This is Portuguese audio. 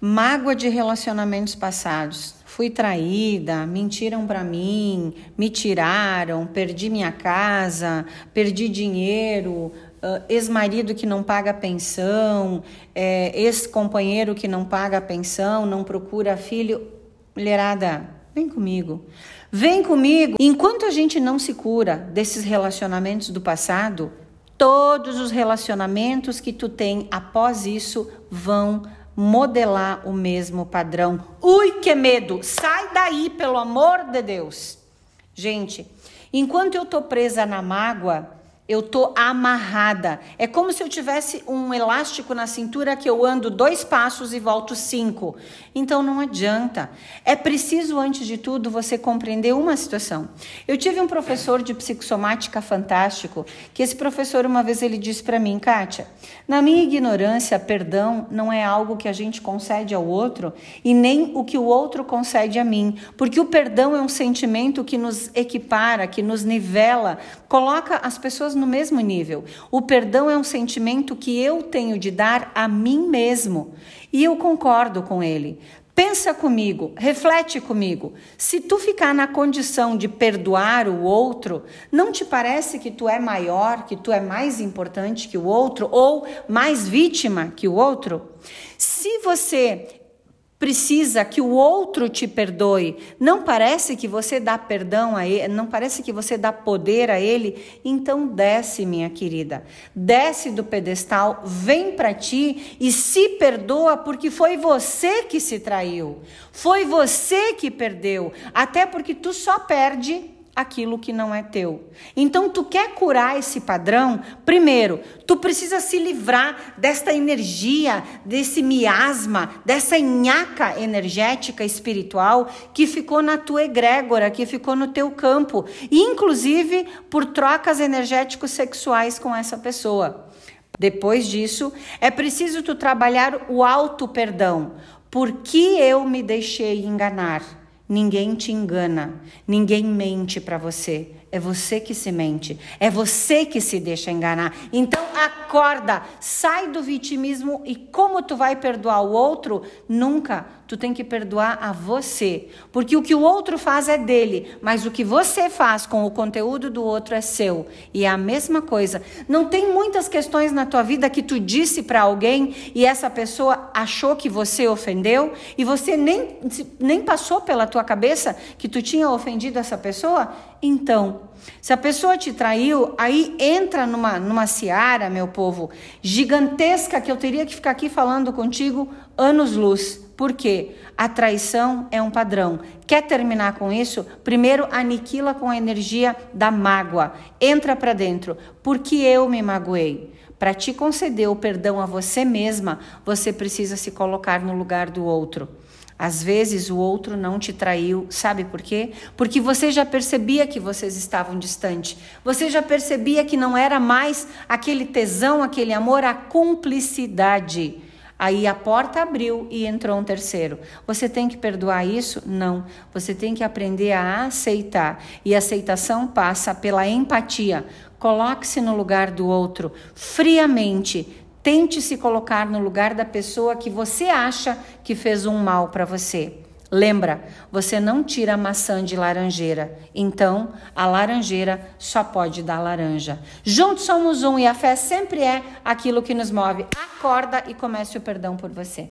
mágoa de relacionamentos passados. Fui traída, mentiram para mim, me tiraram, perdi minha casa, perdi dinheiro, uh, ex-marido que não paga pensão, é, ex-companheiro que não paga pensão, não procura filho. Mulherada, vem comigo. Vem comigo. Enquanto a gente não se cura desses relacionamentos do passado, todos os relacionamentos que tu tem após isso vão modelar o mesmo padrão. Ui, que medo! Sai daí, pelo amor de Deus. Gente, enquanto eu tô presa na mágoa, eu tô amarrada. É como se eu tivesse um elástico na cintura que eu ando dois passos e volto cinco. Então não adianta. É preciso, antes de tudo, você compreender uma situação. Eu tive um professor de psicossomática fantástico, que esse professor uma vez ele disse para mim, Kátia, na minha ignorância, perdão não é algo que a gente concede ao outro e nem o que o outro concede a mim, porque o perdão é um sentimento que nos equipara, que nos nivela, coloca as pessoas no mesmo nível. O perdão é um sentimento que eu tenho de dar a mim mesmo. E eu concordo com ele. Pensa comigo, reflete comigo. Se tu ficar na condição de perdoar o outro, não te parece que tu é maior, que tu é mais importante que o outro ou mais vítima que o outro? Se você precisa que o outro te perdoe. Não parece que você dá perdão a ele, não parece que você dá poder a ele? Então desce, minha querida. Desce do pedestal, vem para ti e se perdoa porque foi você que se traiu. Foi você que perdeu, até porque tu só perde aquilo que não é teu. Então, tu quer curar esse padrão? Primeiro, tu precisa se livrar desta energia, desse miasma, dessa nhaca energética espiritual que ficou na tua egrégora, que ficou no teu campo, inclusive por trocas energéticos sexuais com essa pessoa. Depois disso, é preciso tu trabalhar o auto perdão. Por que eu me deixei enganar? Ninguém te engana, ninguém mente para você. É você que se mente, é você que se deixa enganar. Então acorda, sai do vitimismo e como tu vai perdoar o outro? Nunca. Tu tem que perdoar a você, porque o que o outro faz é dele, mas o que você faz com o conteúdo do outro é seu. E é a mesma coisa. Não tem muitas questões na tua vida que tu disse para alguém e essa pessoa achou que você ofendeu e você nem nem passou pela tua cabeça que tu tinha ofendido essa pessoa? Então, se a pessoa te traiu, aí entra numa, numa seara, meu povo, gigantesca que eu teria que ficar aqui falando contigo anos-luz. Por quê? A traição é um padrão. Quer terminar com isso? Primeiro aniquila com a energia da mágoa. Entra para dentro. Porque eu me magoei. Para te conceder o perdão a você mesma, você precisa se colocar no lugar do outro. Às vezes o outro não te traiu, sabe por quê? Porque você já percebia que vocês estavam distantes. Você já percebia que não era mais aquele tesão, aquele amor, a cumplicidade. Aí a porta abriu e entrou um terceiro. Você tem que perdoar isso? Não. Você tem que aprender a aceitar. E a aceitação passa pela empatia. Coloque-se no lugar do outro friamente Tente se colocar no lugar da pessoa que você acha que fez um mal para você. Lembra, você não tira a maçã de laranjeira, então a laranjeira só pode dar laranja. Juntos somos um e a fé sempre é aquilo que nos move. Acorda e comece o perdão por você.